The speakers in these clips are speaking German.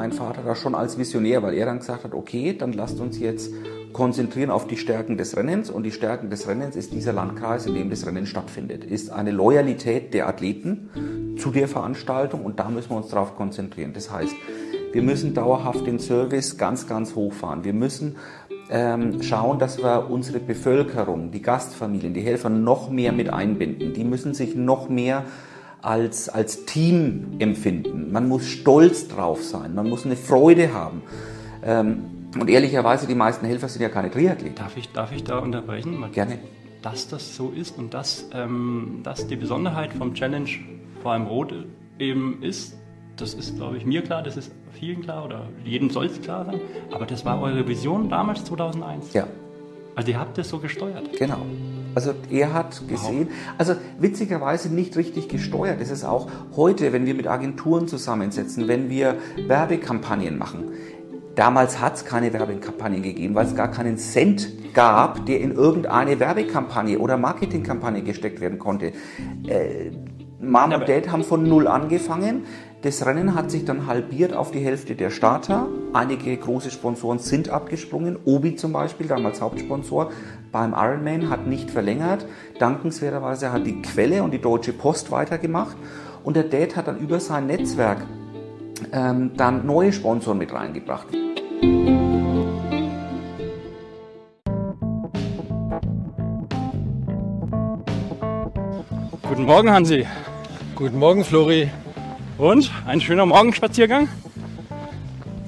mein Vater da schon als Visionär, weil er dann gesagt hat, okay, dann lasst uns jetzt konzentrieren auf die Stärken des Rennens und die Stärken des Rennens ist dieser Landkreis, in dem das Rennen stattfindet, ist eine Loyalität der Athleten zu der Veranstaltung und da müssen wir uns darauf konzentrieren. Das heißt, wir müssen dauerhaft den Service ganz, ganz hochfahren. Wir müssen ähm, schauen, dass wir unsere Bevölkerung, die Gastfamilien, die Helfer noch mehr mit einbinden. Die müssen sich noch mehr als, als Team empfinden. Man muss stolz drauf sein, man muss eine Freude haben. Ähm, und ehrlicherweise, die meisten Helfer sind ja keine Triathleten. Darf ich, darf ich da unterbrechen? Gerne. Dass das so ist und dass, ähm, dass die Besonderheit vom Challenge, vor allem Rot, eben ist, das ist, glaube ich, mir klar, das ist vielen klar oder jedem soll es klar sein. Aber das war eure Vision damals, 2001. Ja. Also ihr habt das so gesteuert. Genau. Also er hat gesehen, also witzigerweise nicht richtig gesteuert. Es ist auch heute, wenn wir mit Agenturen zusammensetzen, wenn wir Werbekampagnen machen. Damals hat es keine Werbekampagnen gegeben, weil es gar keinen Cent gab, der in irgendeine Werbekampagne oder Marketingkampagne gesteckt werden konnte. Äh, Mom und Dad haben von null angefangen. Das Rennen hat sich dann halbiert auf die Hälfte der Starter. Einige große Sponsoren sind abgesprungen. Obi zum Beispiel, damals Hauptsponsor beim Ironman, hat nicht verlängert. Dankenswerterweise hat die Quelle und die Deutsche Post weitergemacht. Und der Dad hat dann über sein Netzwerk ähm, dann neue Sponsoren mit reingebracht. Guten Morgen, Hansi. Guten Morgen, Flori. Und? Ein schöner Morgenspaziergang?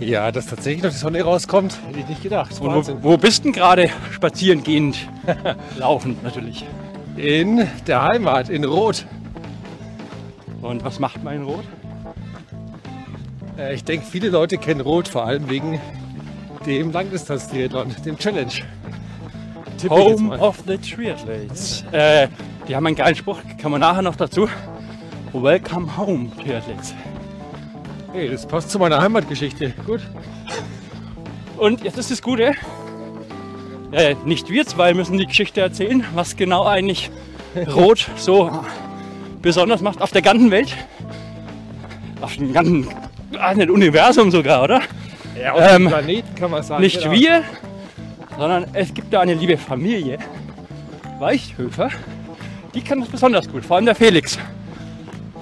Ja, dass tatsächlich noch die Sonne rauskommt, hätte ich nicht gedacht. Und wo, wo bist denn gerade spazieren gehend? Laufend natürlich. In der Heimat, in Rot. Und was macht man in Rot? Äh, Ich denke, viele Leute kennen Rot vor allem wegen dem Langdistanz-Triathlon, dem Challenge. Jetzt Home of the Triathletes. Äh, die haben einen geilen Spruch, kann man nachher noch dazu. Welcome home, Triathletes. Hey, das passt zu meiner Heimatgeschichte. Gut. Und jetzt ist das Gute, äh, nicht wir zwei müssen die Geschichte erzählen, was genau eigentlich Rot so besonders macht auf der ganzen Welt. Auf dem ganzen ah, nicht Universum sogar, oder? Ja, auf Ähm, dem Planeten kann man sagen. Nicht genau. wir, sondern es gibt da eine liebe Familie, Weichhöfer, die kann das besonders gut, vor allem der Felix.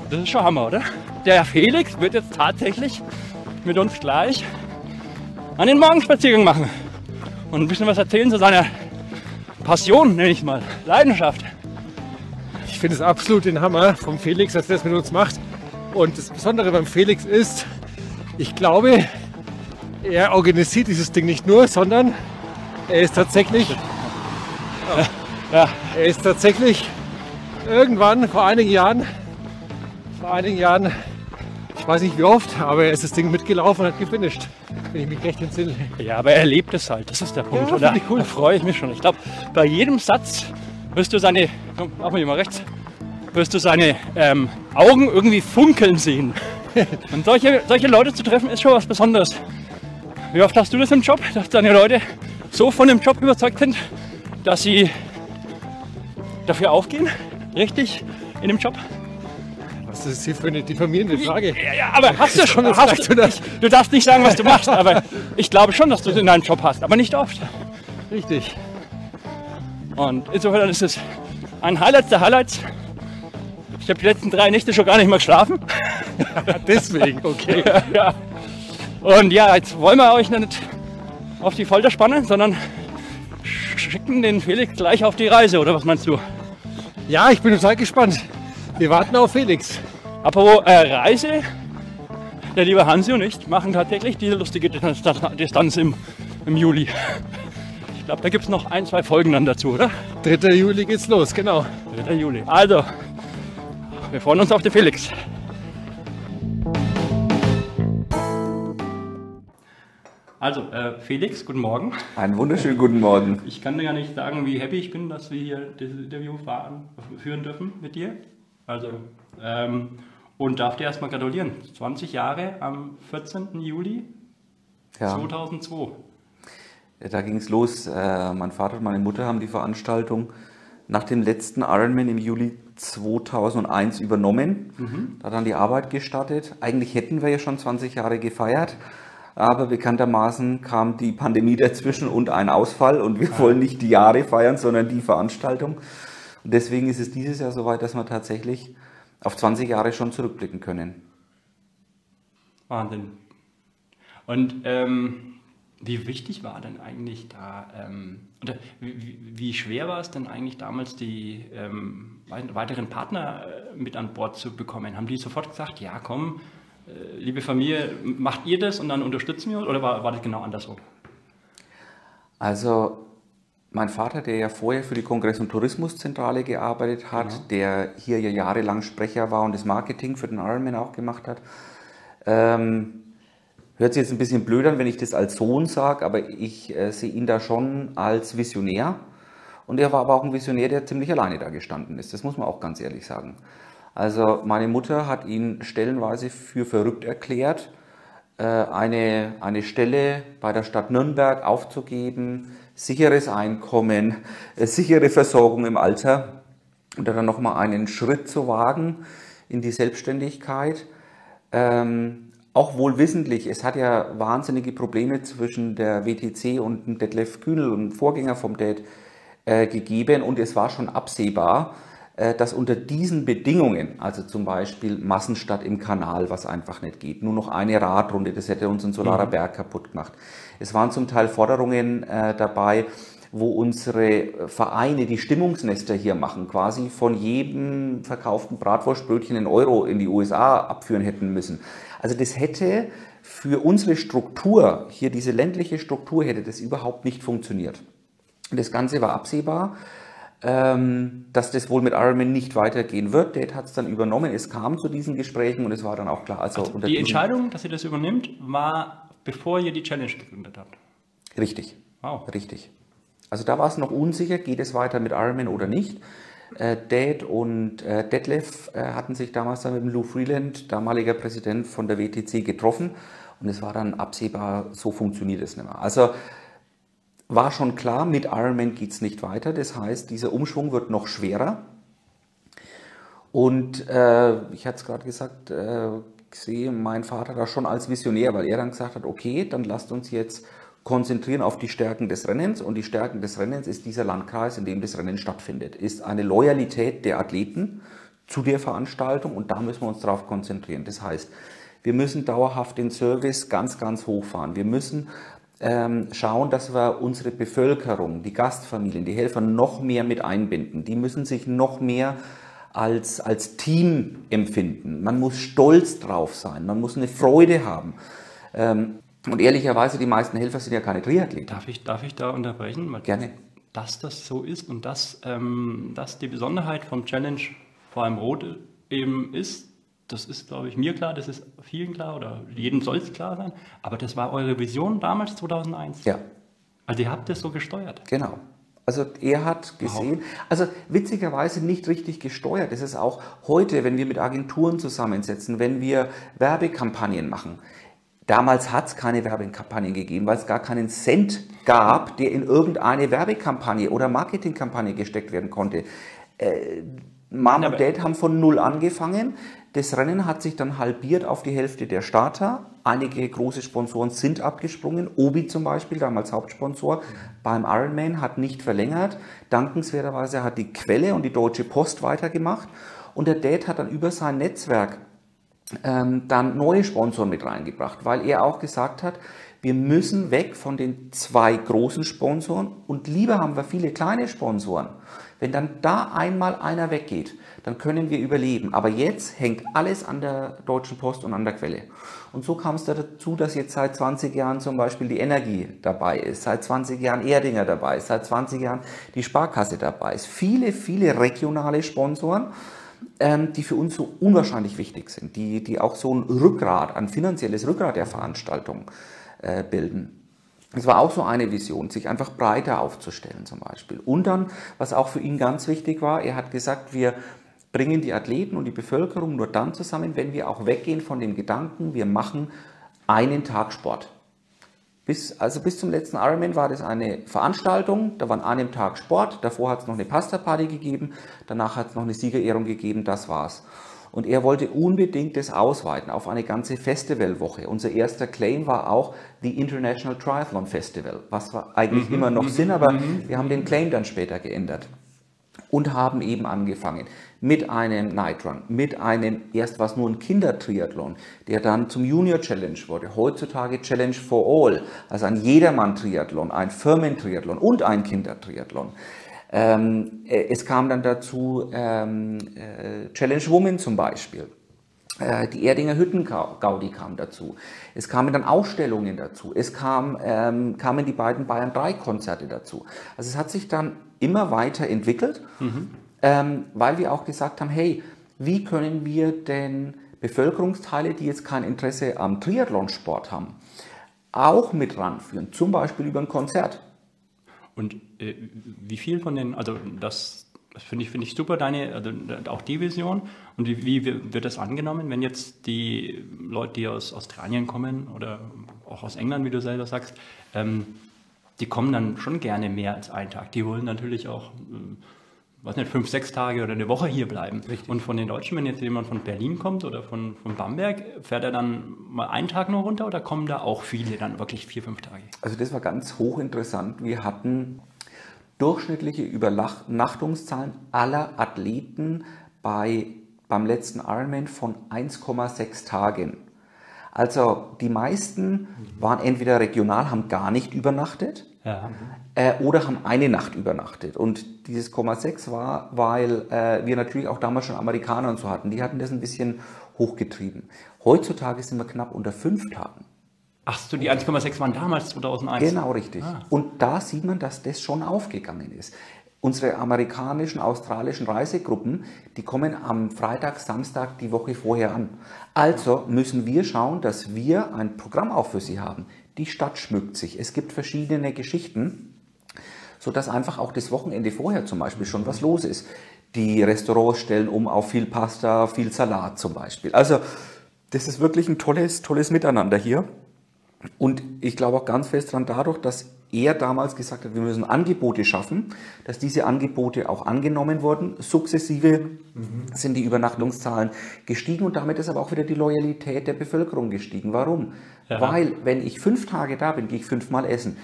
Das ist schon Hammer, oder? Der Felix wird jetzt tatsächlich mit uns gleich einen Morgenspaziergang machen und ein bisschen was erzählen zu seiner Passion, nenne ich mal, Leidenschaft. Ich finde es absolut den Hammer vom Felix, dass er das mit uns macht. Und das Besondere beim Felix ist, ich glaube, er organisiert dieses Ding nicht nur, sondern er ist tatsächlich, Ja, er ist tatsächlich irgendwann vor einigen Jahren, vor einigen Jahren, ich weiß nicht wie oft, aber er ist das Ding mitgelaufen und hat gefinisht, wenn ich mich recht entsinne. Ja, aber er lebt es halt, das ist der Punkt. Ja, find ich cool. da freue ich mich schon. Ich glaube, bei jedem Satz wirst du seine, komm, mach mal rechts, wirst du seine ähm, Augen irgendwie funkeln sehen. Und solche, solche Leute zu treffen, ist schon was Besonderes. Wie oft hast du das im Job, dass deine Leute so von dem Job überzeugt sind, dass sie dafür aufgehen? Richtig in dem Job? Was ist hier für eine diffamierende Frage? Ja, ja, aber hast du schon. Das Hast du, oder? du darfst nicht sagen, was du machst, aber ich glaube schon, dass du es in deinem Job hast, aber nicht oft. Richtig. Und insofern ist es ein Highlight der Highlights. Ich habe die letzten drei Nächte schon gar nicht mehr geschlafen. Deswegen, okay. ja. Und ja, jetzt wollen wir euch nicht auf die Folter spannen, sondern schicken den Felix gleich auf die Reise, oder was meinst du? Ja, ich bin total gespannt. Wir warten auf Felix. Apropos äh, Reise, der liebe Hansi und ich machen tatsächlich diese lustige Distanz- im, im Juli. Ich glaube, da gibt es noch ein, zwei Folgen dann dazu, oder? 3. Juli geht's los, genau. 3. Juli. Also, wir freuen uns auf den Felix. Also, äh, Felix, guten Morgen. Einen wunderschönen guten Morgen. Ich kann dir ja nicht sagen, wie happy ich bin, dass wir hier dieses Interview fahren, führen dürfen mit dir. Also, ähm, und darf dir erstmal gratulieren. 20 Jahre am 14. Juli Ja. 2002. Da ging es los. Äh, mein Vater und meine Mutter haben die Veranstaltung nach dem letzten Ironman im Juli 2001 übernommen. Mhm. Da dann die Arbeit gestartet. Eigentlich hätten wir ja schon 20 Jahre gefeiert, aber bekanntermaßen kam die Pandemie dazwischen und ein Ausfall und wir ja. wollen nicht die Jahre feiern, sondern die Veranstaltung. Und deswegen ist es dieses Jahr soweit, dass wir tatsächlich auf 20 Jahre schon zurückblicken können. Wahnsinn. Und ähm, wie wichtig war denn eigentlich da, ähm, oder wie, wie, schwer war es denn eigentlich damals, die ähm, weiteren Partner äh, mit an Bord zu bekommen? Haben die sofort gesagt, ja komm, äh, liebe Familie, macht ihr das und dann unterstützen wir uns? Oder war, war das genau andersrum? Also mein Vater, der ja vorher für die Kongress- und Tourismuszentrale gearbeitet hat, genau. der hier ja jahrelang Sprecher war und das Marketing für den Ironman auch gemacht hat, ähm, hört sich jetzt ein bisschen blöd an, wenn ich das als Sohn sage, aber ich äh, sehe ihn da schon als Visionär. Und er war aber auch ein Visionär, der ziemlich alleine da gestanden ist. Das muss man auch ganz ehrlich sagen. Also meine Mutter hat ihn stellenweise für verrückt erklärt, eine, eine Stelle bei der Stadt Nürnberg aufzugeben, sicheres Einkommen, äh, sichere Versorgung im Alter und dann nochmal einen Schritt zu wagen in die Selbstständigkeit. Ähm, auch wohl wissentlich, es hat ja wahnsinnige Probleme zwischen der WTC und dem Detlef Kühnel, und Vorgänger vom DED, äh, gegeben und es war schon absehbar, äh, dass unter diesen Bedingungen, also zum Beispiel Massenstadt im Kanal, was einfach nicht geht, nur noch eine Radrunde, das hätte uns ein Solarer mhm. Berg kaputt gemacht. Es waren zum Teil Forderungen äh, dabei, wo unsere Vereine die Stimmungsnester hier machen, quasi von jedem verkauften Bratwurstbrötchen in Euro in die USA abführen hätten müssen. Also das hätte für unsere Struktur, hier diese ländliche Struktur, hätte das überhaupt nicht funktioniert. Das Ganze war absehbar, ähm, dass das wohl mit Ironman nicht weitergehen wird. Dad hat es dann übernommen. Es kam zu diesen Gesprächen und es war dann auch klar. Also, also die Entscheidung, dass ihr das übernimmt, war bevor ihr die Challenge gegründet habt. Richtig. Wow. Richtig. Also da war es noch unsicher, geht es weiter mit Ironman oder nicht. Äh, Dad und äh, Detlef äh, hatten sich damals dann mit Lou Freeland, damaliger Präsident von der WTC, getroffen und es war dann absehbar, so funktioniert es nicht mehr. Also war schon klar, mit Ironman geht es nicht weiter. Das heißt, dieser Umschwung wird noch schwerer. Und äh, ich hatte es gerade gesagt, äh, ich sehe meinen Vater da schon als Visionär, weil er dann gesagt hat, okay, dann lasst uns jetzt konzentrieren auf die Stärken des Rennens und die Stärken des Rennens ist dieser Landkreis, in dem das Rennen stattfindet, ist eine Loyalität der Athleten zu der Veranstaltung und da müssen wir uns darauf konzentrieren. Das heißt, wir müssen dauerhaft den Service ganz, ganz hochfahren. Wir müssen ähm, schauen, dass wir unsere Bevölkerung, die Gastfamilien, die Helfer noch mehr mit einbinden. Die müssen sich noch mehr als, als Team empfinden. Man muss stolz drauf sein, man muss eine Freude haben. Ähm, und ehrlicherweise, die meisten Helfer sind ja keine Triathleten. Darf ich, darf ich da unterbrechen? Gerne. Dass das so ist und dass, ähm, dass die Besonderheit vom Challenge, vor allem Rot, eben ist, das ist, glaube ich, mir klar, das ist vielen klar oder jedem soll es klar sein. Aber das war eure Vision damals, 2001. Ja. Also ihr habt das so gesteuert. Genau. Also er hat gesehen, also witzigerweise nicht richtig gesteuert. Es ist auch heute, wenn wir mit Agenturen zusammensetzen, wenn wir Werbekampagnen machen. Damals hat es keine Werbekampagnen gegeben, weil es gar keinen Cent gab, der in irgendeine Werbekampagne oder Marketingkampagne gesteckt werden konnte. Äh, Mom und Dad haben von null angefangen. Das Rennen hat sich dann halbiert auf die Hälfte der Starter. Einige große Sponsoren sind abgesprungen. Obi zum Beispiel, damals Hauptsponsor, beim Ironman hat nicht verlängert. Dankenswerterweise hat die Quelle und die Deutsche Post weitergemacht. Und der Dad hat dann über sein Netzwerk ähm, dann neue Sponsoren mit reingebracht, weil er auch gesagt hat, wir müssen weg von den zwei großen Sponsoren und lieber haben wir viele kleine Sponsoren. Wenn dann da einmal einer weggeht, dann können wir überleben. Aber jetzt hängt alles an der Deutschen Post und an der Quelle. Und so kam es dazu, dass jetzt seit 20 Jahren zum Beispiel die Energie dabei ist, seit 20 Jahren Erdinger dabei ist, seit 20 Jahren die Sparkasse dabei ist. Viele, viele regionale Sponsoren ähm, die für uns so unwahrscheinlich wichtig sind, die, die auch so ein Rückgrat, ein finanzielles Rückgrat der Veranstaltung äh, bilden. Es war auch so eine Vision, sich einfach breiter aufzustellen zum Beispiel. Und dann, was auch für ihn ganz wichtig war, er hat gesagt, wir bringen die Athleten und die Bevölkerung nur dann zusammen, wenn wir auch weggehen von dem Gedanken, wir machen einen Tag Sport. Bis, also bis zum letzten Ironman war das eine Veranstaltung, da war an einem Tag Sport, davor hat es noch eine Pasta-Party gegeben, danach hat es noch eine Siegerehrung gegeben, das war's. Und er wollte unbedingt das ausweiten auf eine ganze Festivalwoche. Unser erster Claim war auch the International Triathlon Festival, was wir eigentlich Mhm, immer noch sind, aber wir haben den Claim dann später geändert und haben eben angefangen mit einem Night Run, mit einem, erst war es nur ein Kindertriathlon, der dann zum Junior Challenge wurde, heutzutage Challenge for All, also ein Jedermann-Triathlon, ein Firmentriathlon und ein Kindertriathlon. Ähm, äh, es kam dann dazu ähm, äh, Challenge Woman zum Beispiel. Äh, Die Erdinger Hütten-Gaudi kam dazu. Es kamen dann Ausstellungen dazu. Es kam, ähm, kamen die beiden Bayern 3 Konzerte dazu. Also es hat sich dann immer weiter entwickelt, ähm, weil wir auch gesagt haben, hey, wie können wir denn Bevölkerungsteile, die jetzt kein Interesse am Triathlonsport haben, auch mit ranführen, zum Beispiel über ein Konzert. Und äh, wie viel von den, also das, das finde ich, finde ich super, deine, also auch die Vision. Und wie, wie wird das angenommen, wenn jetzt die Leute, die aus Australien kommen oder auch aus England, wie du selber sagst, ähm, die kommen dann schon gerne mehr als einen Tag. Die wollen natürlich auch, ähm, weiß nicht, fünf, sechs Tage oder eine Woche hier bleiben. Und von den Deutschen, wenn jetzt jemand von Berlin kommt oder von, von Bamberg, fährt er dann mal einen Tag nur runter oder kommen da auch viele dann wirklich vier, fünf Tage? Also das war ganz hochinteressant. Wir hatten durchschnittliche Übernachtungszahlen aller Athleten bei, beim letzten Ironman von 1,6 Tagen. Also die meisten waren entweder regional, haben gar nicht übernachtet Ja. Äh, oder haben eine Nacht übernachtet. Und dieses 0,6 war, weil äh, wir natürlich auch damals schon Amerikaner und so hatten. Die hatten das ein bisschen hochgetrieben. Heutzutage sind wir knapp unter fünf Tagen. Ach so, die 1,6 waren damals 2001. Genau, richtig. Und da sieht man, dass das schon aufgegangen ist. Unsere amerikanischen, australischen Reisegruppen, die kommen am Freitag, Samstag die Woche vorher an. Also müssen wir schauen, dass wir ein Programm auch für sie haben. Die Stadt schmückt sich. Es gibt verschiedene Geschichten, sodass einfach auch das Wochenende vorher zum Beispiel schon was los ist. Die Restaurants stellen um auf viel Pasta, viel Salat zum Beispiel. Also das ist wirklich ein tolles, tolles Miteinander hier. Und ich glaube auch ganz fest daran, dadurch, dass er damals gesagt hat, wir müssen Angebote schaffen, dass diese Angebote auch angenommen wurden. Sukzessive sind die Übernachtungszahlen gestiegen und damit ist aber auch wieder die Loyalität der Bevölkerung gestiegen. Warum? Ja. Weil, wenn ich fünf Tage da bin, gehe ich fünfmal essen.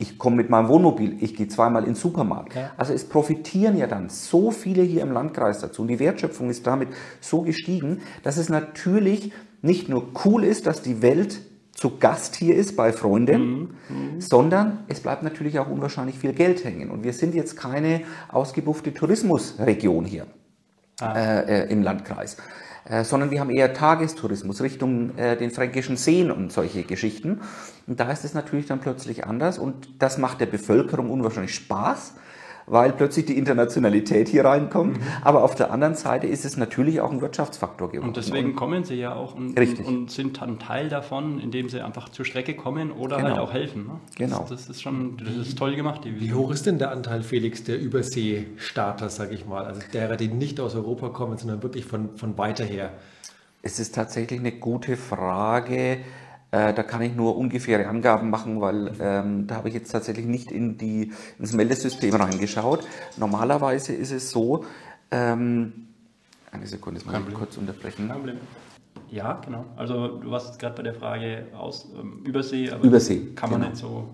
Ich komme mit meinem Wohnmobil, ich gehe zweimal in den Supermarkt. Ja. Also es profitieren ja dann so viele hier im Landkreis dazu. Und die Wertschöpfung ist damit so gestiegen, dass es natürlich nicht nur cool ist, dass die Welt zu Gast hier ist bei Freunden, sondern es bleibt natürlich auch unwahrscheinlich viel Geld hängen. Und wir sind jetzt keine ausgebuffte Tourismusregion hier äh, äh, im Landkreis, sondern wir haben eher Tagestourismus Richtung äh, den fränkischen Seen und solche Geschichten. Und da ist es natürlich dann plötzlich anders und das macht der Bevölkerung unwahrscheinlich Spaß, weil plötzlich die Internationalität hier reinkommt. Aber auf der anderen Seite ist es natürlich auch ein Wirtschaftsfaktor geworden. Und deswegen kommen sie ja auch und, Richtig. und, und sind dann Teil davon, indem sie einfach zur Strecke kommen oder Genau. halt auch helfen. Ne? Genau. Das, das ist schon, das ist toll gemacht. Die Wie hoch ist denn der Anteil, Felix, der Überseestarter, sage ich mal? Also derer, die nicht aus Europa kommen, sondern wirklich von, von weiter her. Es ist tatsächlich eine gute Frage. Äh, da kann ich nur ungefähre Angaben machen, weil ähm, da habe ich jetzt tatsächlich nicht in die, ins Meldesystem reingeschaut. Normalerweise ist es so, ähm, eine Sekunde, das muss ich kurz unterbrechen. Kein Problem. Ja, genau. Also du warst gerade bei der Frage aus ähm, Übersee, aber Übersee, kann man genau. nicht so.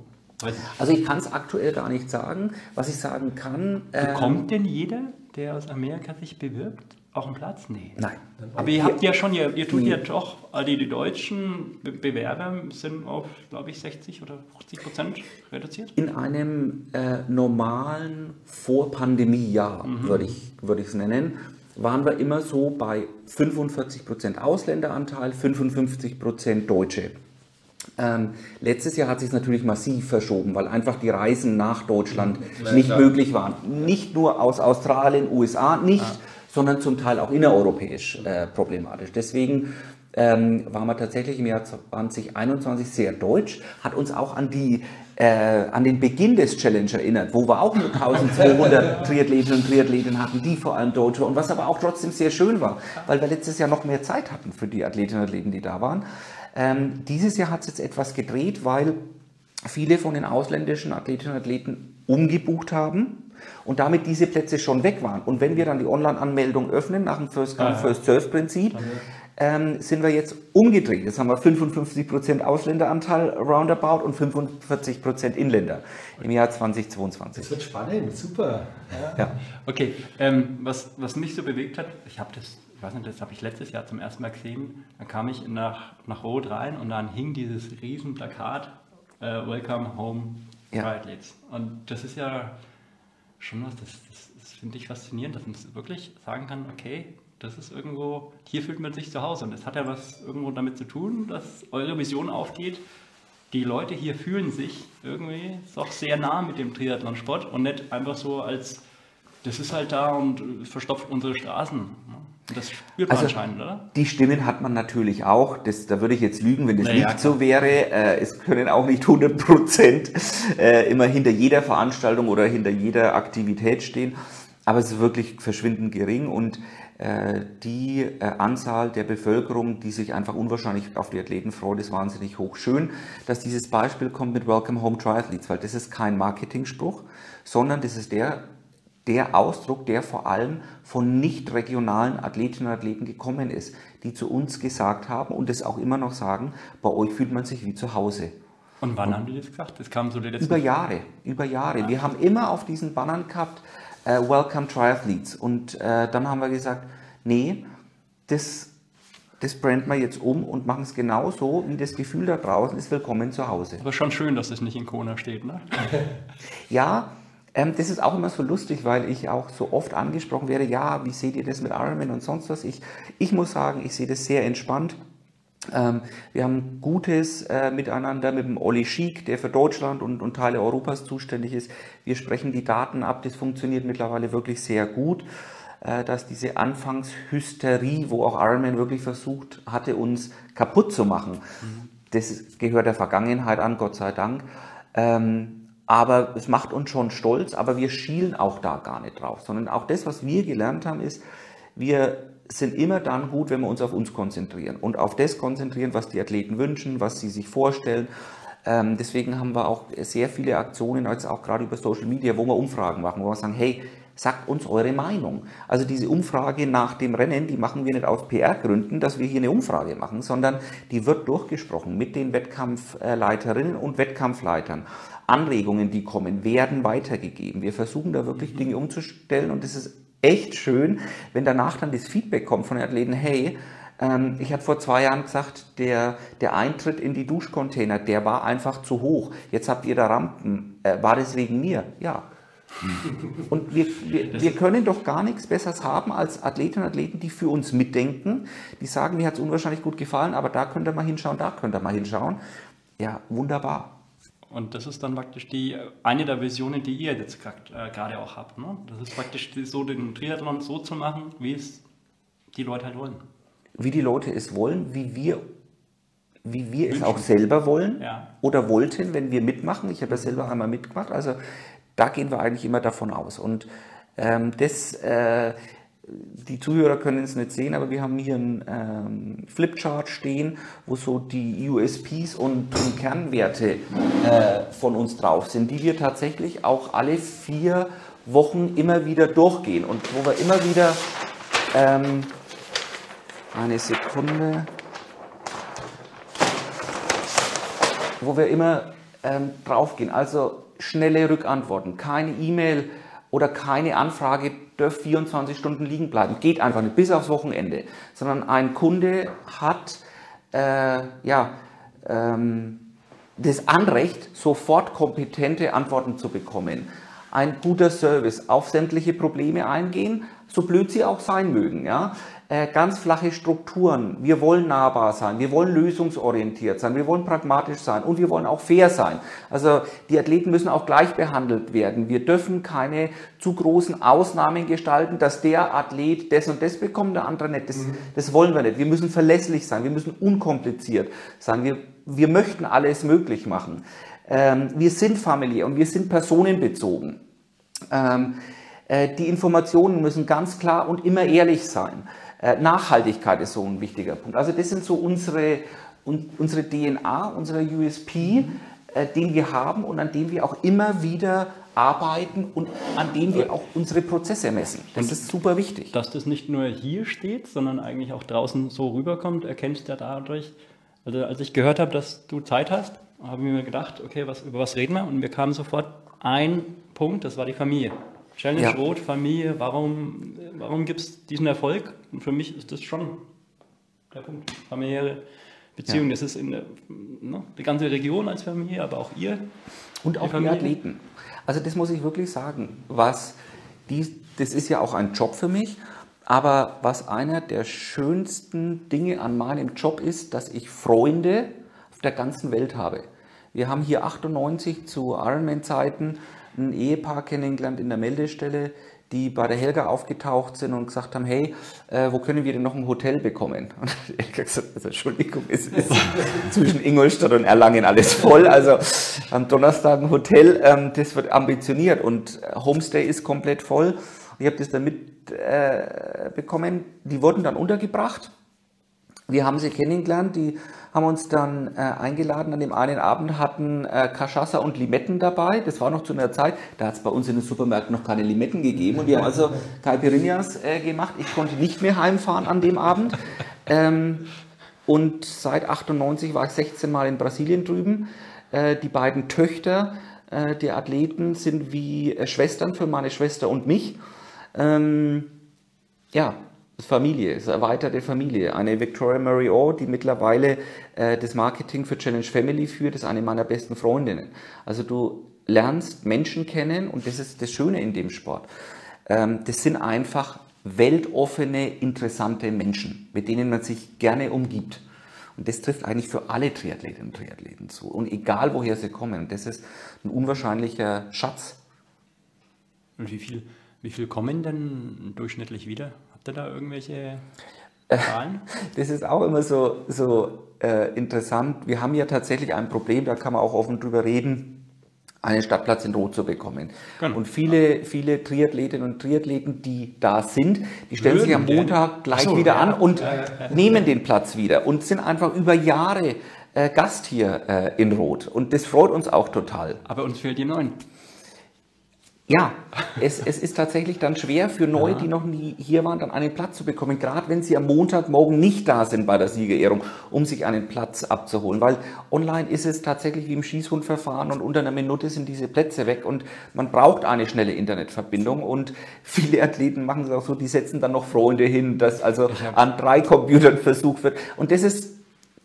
Nicht. Also ich kann es aktuell gar nicht sagen. Was ich sagen kann. ähm, Bekommt denn jeder, der aus Amerika sich bewirbt, auch einen Platz? Nee. Nein. Aber ihr habt ja schon, ihr, ihr tut ja doch, also die, die deutschen Be Bewerber sind auf, glaube ich, 60 oder 50 Prozent reduziert. In einem äh, normalen Vor-Pandemie-Jahr, würde ich würde ich es nennen, waren wir immer so bei 45% Ausländeranteil, 55% Deutsche. Ähm, letztes Jahr hat sich natürlich massiv verschoben, weil einfach die Reisen nach Deutschland nicht möglich waren. Nicht nur aus Australien, USA nicht, sondern zum Teil auch innereuropäisch äh, problematisch. Deswegen ähm, waren wir tatsächlich im Jahr 2021 sehr deutsch, hat uns auch an die äh, an den Beginn des Challenge erinnert, wo wir auch nur 1200 Triathletinnen und Triathleten hatten, die vor allem Deutsche und was aber auch trotzdem sehr schön war, weil wir letztes Jahr noch mehr Zeit hatten für die Athletinnen und Athleten, die da waren. Ähm, dieses Jahr hat es jetzt etwas gedreht, weil viele von den ausländischen Athletinnen und Athleten umgebucht haben und damit diese Plätze schon weg waren. Und wenn wir dann die Online-Anmeldung öffnen nach dem First Come, First Serve Prinzip, ähm, sind wir jetzt umgedreht. Jetzt haben wir 55% Ausländeranteil roundabout und 45% Inländer im Jahr 2022. Das wird spannend, super. Ja. ja. Okay, ähm, was, was mich so bewegt hat, ich habe das, ich weiß nicht, das habe ich letztes Jahr zum ersten Mal gesehen, da kam ich nach, nach Rot rein und dann hing dieses riesen Plakat, äh, Welcome Home ja. Und das ist ja schon was, das, das, das finde ich faszinierend, dass man wirklich sagen kann, okay, das ist irgendwo, hier fühlt man sich zu Hause. Und das hat ja was irgendwo damit zu tun, dass eure Vision aufgeht. Die Leute hier fühlen sich irgendwie doch sehr nah mit dem Triathlon-Sport und nicht einfach so als, das ist halt da und verstopft unsere Straßen. Das spürt man also, anscheinend, oder? Die Stimmen hat man natürlich auch. Das, da würde ich jetzt lügen, wenn das naja, nicht so wäre. Äh, es können auch nicht 100 Prozent äh, immer hinter jeder Veranstaltung oder hinter jeder Aktivität stehen. Aber es ist wirklich verschwindend gering und äh, die äh, Anzahl der Bevölkerung, die sich einfach unwahrscheinlich auf die Athleten freut, ist wahnsinnig hoch. Schön, dass dieses Beispiel kommt mit Welcome Home Triathletes, weil das ist kein Marketingspruch, sondern das ist der, der Ausdruck, der vor allem von nicht regionalen Athletinnen und Athleten gekommen ist, die zu uns gesagt haben und es auch immer noch sagen, bei euch fühlt man sich wie zu Hause. Und wann und haben die das gesagt? Das kam so der Über Jahre, über Jahre. Ja. Wir haben immer auf diesen Bannern gehabt, äh, Welcome Triathletes. Und äh, dann haben wir gesagt, nee, das, das branden wir jetzt um und machen es genauso, wie das Gefühl da draußen ist, willkommen zu Hause. Aber schon schön, dass das nicht in Kona steht, ne? ja, ähm, das ist auch immer so lustig, weil ich auch so oft angesprochen werde, ja, wie seht ihr das mit Ironman und sonst was? Ich, ich muss sagen, ich sehe das sehr entspannt. Ähm, wir haben gutes äh, Miteinander mit dem Olli Schiek, der für Deutschland und, und Teile Europas zuständig ist. Wir sprechen die Daten ab, das funktioniert mittlerweile wirklich sehr gut äh, dass diese Anfangshysterie, wo auch Ironman wirklich versucht hatte, uns kaputt zu machen, mhm. das gehört der Vergangenheit an, Gott sei Dank. Ähm, aber es macht uns schon stolz, aber wir schielen auch da gar nicht drauf, sondern auch das, was wir gelernt haben, ist, wir sind immer dann gut, wenn wir uns auf uns konzentrieren und auf das konzentrieren, was die Athleten wünschen, was sie sich vorstellen. Ähm, deswegen haben wir auch sehr viele Aktionen, jetzt auch gerade über Social Media, wo wir Umfragen machen, wo wir sagen, hey, sagt uns eure Meinung. Also diese Umfrage nach dem Rennen, die machen wir nicht aus PR-Gründen, dass wir hier eine Umfrage machen, sondern die wird durchgesprochen mit den Wettkampfleiterinnen und Wettkampfleitern. Anregungen, die kommen, werden weitergegeben. Wir versuchen da wirklich Dinge umzustellen und es ist echt schön, wenn danach dann das Feedback kommt von den Athleten, hey, ähm, ich habe vor zwei Jahren gesagt, der, der Eintritt in die Duschcontainer, der war einfach zu hoch. Jetzt habt ihr da Rampen. Äh, war das wegen mir? Ja. Und wir, wir, wir, können doch gar nichts Besseres haben als Athletinnen und Athleten, die für uns mitdenken, die sagen, mir hat es unwahrscheinlich gut gefallen, aber da könnt ihr mal hinschauen, da könnt ihr mal hinschauen. Ja, wunderbar. Und das ist dann praktisch die, eine der Visionen, die ihr jetzt äh, gerade auch habt. Ne? Das ist praktisch so, den Triathlon so zu machen, wie es die Leute halt wollen. Wie die Leute es wollen, wie wir, wie wir es auch selber wollen ja. oder wollten, wenn wir mitmachen. Ich habe ja selber einmal mitgemacht. Also da gehen wir eigentlich immer davon aus. Und ähm, das, äh, die Zuhörer können es nicht sehen, aber wir haben hier einen ähm, Flipchart stehen, wo so die USPs und, und Kernwerte äh, von uns drauf sind, die wir tatsächlich auch alle vier Wochen immer wieder durchgehen und wo wir immer wieder ähm, eine Sekunde, wo wir immer ähm, draufgehen. Also schnelle Rückantworten, keine E-Mail oder keine Anfrage dürft 24 Stunden liegen bleiben. Geht einfach nicht, bis aufs Wochenende. Sondern ein Kunde hat äh, ja, ähm, das Anrecht, sofort kompetente Antworten zu bekommen. Ein guter Service, auf sämtliche Probleme eingehen, so blöd sie auch sein mögen. Ja? Äh, ganz flache Strukturen. Wir wollen nahbar sein, wir wollen lösungsorientiert sein, wir wollen pragmatisch sein und wir wollen auch fair sein. Also die Athleten müssen auch gleich behandelt werden. Wir dürfen keine zu großen Ausnahmen gestalten, dass der Athlet das und das bekommt, der andere nicht. Das, mhm. das wollen wir nicht. Wir müssen verlässlich sein, wir müssen unkompliziert sein. Wir, wir möchten alles möglich machen. Ähm, wir sind familiär und wir sind personenbezogen. Ähm, äh, die Informationen müssen ganz klar und immer ehrlich sein. Äh, Nachhaltigkeit ist so ein wichtiger Punkt. Also das sind so unsere, unsere DNA, unsere USP. äh, den wir haben und an dem wir auch immer wieder arbeiten und an dem wir auch unsere Prozesse messen. Das ist super wichtig. Dass das nicht nur hier steht, sondern eigentlich auch draußen so rüberkommt, erkennst du ja dadurch. Also als ich gehört habe, dass du Zeit hast, habe ich mir gedacht, okay, was, über was reden wir? Und wir kamen sofort ein Punkt, das war die Familie. Challenge Ja. Rot, Familie, warum, warum gibt es diesen Erfolg? Und für mich ist das schon der Punkt. Familiäre Beziehung, das ist in der, ne, die ganze Region als Familie, aber auch ihr. Und auch die. Athleten. Also das muss ich wirklich sagen. Was die, das ist ja auch ein Job für mich. Aber was einer der schönsten Dinge an meinem Job ist, dass ich Freunde auf der ganzen Welt habe. Wir haben hier 98 zu Ironman-Zeiten ein Ehepaar kennengelernt in der Meldestelle, die bei der Helga aufgetaucht sind und gesagt haben, hey, äh, wo können wir denn noch ein Hotel bekommen? Und Helga gesagt, also Entschuldigung, es ist zwischen Ingolstadt und Erlangen alles voll. Also am Donnerstag ein Hotel, ähm, das wird ambitioniert und äh, Homestay ist komplett voll. Ich habe das dann mitbekommen. Äh, bekommen. die wurden dann untergebracht. Wir haben sie kennengelernt, die haben uns dann äh, eingeladen. An dem einen Abend hatten äh, Cachaça und Limetten dabei. Das war noch zu einer Zeit, da hat es bei uns in den Supermärkten noch keine Limetten gegeben. Und die haben also Caipirinhas äh, gemacht. Ich konnte nicht mehr heimfahren an dem Abend. Ähm, und seit 98 war ich 16 Mal in Brasilien drüben. Äh, die beiden Töchter äh, der Athleten sind wie äh, Schwestern für meine Schwester und mich. Ähm, ja, Familie, ist erweiterte Familie. Eine Victoria Orr, die mittlerweile äh, das Marketing für Challenge Family führt, ist eine meiner besten Freundinnen. Also du lernst Menschen kennen und das ist das Schöne in dem Sport. Ähm, das sind einfach weltoffene, interessante Menschen, mit denen man sich gerne umgibt. Und das trifft eigentlich für alle Triathletinnen und Triathleten zu. Und egal woher sie kommen. Das ist ein unwahrscheinlicher Schatz. Und wie viel, wie viel kommen denn durchschnittlich wieder? Habt ihr da irgendwelche Zahlen? Das ist auch immer so, so äh, interessant. Wir haben ja tatsächlich ein Problem, da kann man auch offen drüber reden, einen Stadtplatz in Rot zu bekommen. Genau. Und viele, viele Triathletinnen und Triathleten, die da sind, die stellen sich am Würden Montag gleich so, wieder ja. an und nehmen den Platz wieder und sind einfach über Jahre äh, Gast hier äh, in Rot. Und das freut uns auch total. Aber uns fehlt die neun. Ja, es, es ist tatsächlich dann schwer für Neue, die noch nie hier waren, dann einen Platz zu bekommen, gerade wenn sie am Montagmorgen nicht da sind bei der Siegerehrung, um sich einen Platz abzuholen. Weil online ist es tatsächlich wie im Schießhundverfahren und unter einer Minute sind diese Plätze weg und man braucht eine schnelle Internetverbindung und viele Athleten machen es auch so, die setzen dann noch Freunde hin, dass also an drei Computern versucht wird. Und das ist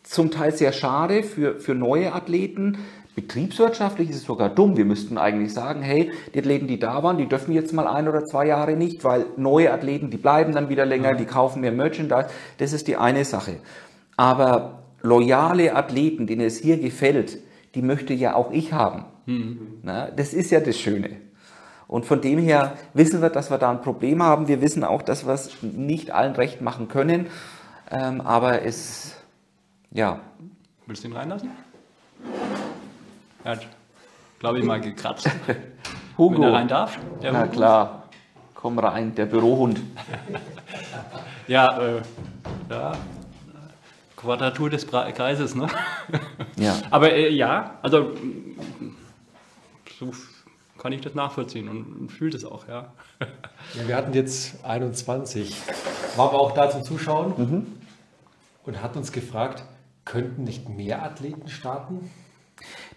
zum Teil sehr schade für, für neue Athleten. Betriebswirtschaftlich ist es sogar dumm. Wir müssten eigentlich sagen, hey, die Athleten, die da waren, die dürfen jetzt mal ein oder zwei Jahre nicht, weil neue Athleten, die bleiben dann wieder länger, die kaufen mehr Merchandise. Das ist die eine Sache. Aber loyale Athleten, denen es hier gefällt, die möchte ja auch ich haben. Na, das ist ja das Schöne. Und von dem her wissen wir, dass wir da ein Problem haben. Wir wissen auch, dass wir es nicht allen recht machen können. Ähm, aber es, ja, Willst du ihn reinlassen? Er hat, glaube ich, mal gekratzt. Hugo. Wenn er rein darf. Der Na Hugo. klar, komm rein, der Bürohund. Ja, äh, ja. Quadratur des Kreises, ne? Ja. Aber äh, ja, also so kann ich das nachvollziehen und fühlt es auch, ja. Ja, wir hatten jetzt 21, waren wir auch da zum Zuschauen und hatten uns gefragt, könnten nicht mehr Athleten starten?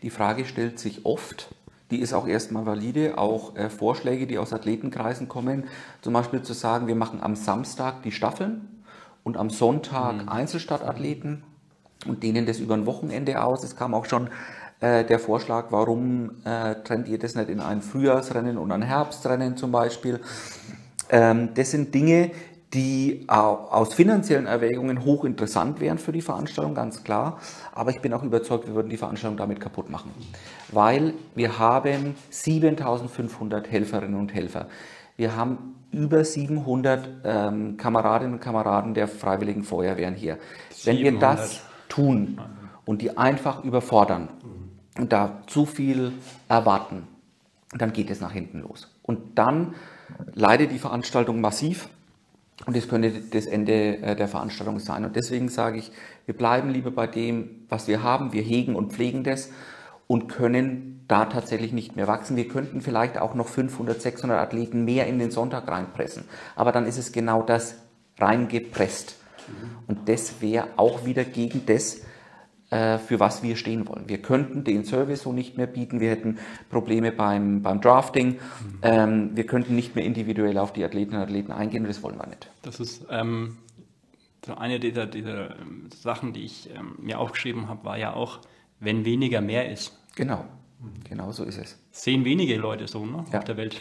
Die Frage stellt sich oft. Die ist auch erstmal valide. Auch äh, Vorschläge, die aus Athletenkreisen kommen, zum Beispiel zu sagen, wir machen am Samstag die Staffeln und am Sonntag Einzelstartathleten und dehnen das über ein Wochenende aus. Es kam auch schon äh, der Vorschlag, warum äh, trennt ihr das nicht in ein Frühjahrsrennen und ein Herbstrennen zum Beispiel. Ähm, das sind Dinge, die au- aus finanziellen Erwägungen hochinteressant wären für die Veranstaltung, ganz klar. Aber ich bin auch überzeugt, wir würden die Veranstaltung damit kaputt machen. Weil wir haben 7500 Helferinnen und Helfer. Wir haben über 700 ähm, Kameradinnen und Kameraden der Freiwilligen Feuerwehren hier. Wenn wir 700. das tun und die einfach überfordern und da zu viel erwarten, dann geht es nach hinten los. Und dann leidet die Veranstaltung massiv und das könnte das Ende äh, der Veranstaltung sein. Und deswegen sage ich, wir bleiben lieber bei dem, was wir haben. Wir hegen und pflegen das. und können da tatsächlich nicht mehr wachsen. Wir könnten vielleicht auch noch 500, 600 Athleten mehr in den Sonntag reinpressen. Aber dann ist es genau das reingepresst. Und das wäre auch wieder gegen das, für was wir stehen wollen. Wir könnten den Service so nicht mehr bieten, wir hätten Probleme beim, beim Drafting, mhm. ähm, wir könnten nicht mehr individuell auf die Athleten und Athleten eingehen und das wollen wir nicht. Das ist ähm, so eine dieser, dieser ähm, Sachen, die ich ähm, mir aufgeschrieben habe, war ja auch, wenn weniger mehr ist. Genau, genau so ist es. Sehen wenige Leute so ne, ja. auf der Welt.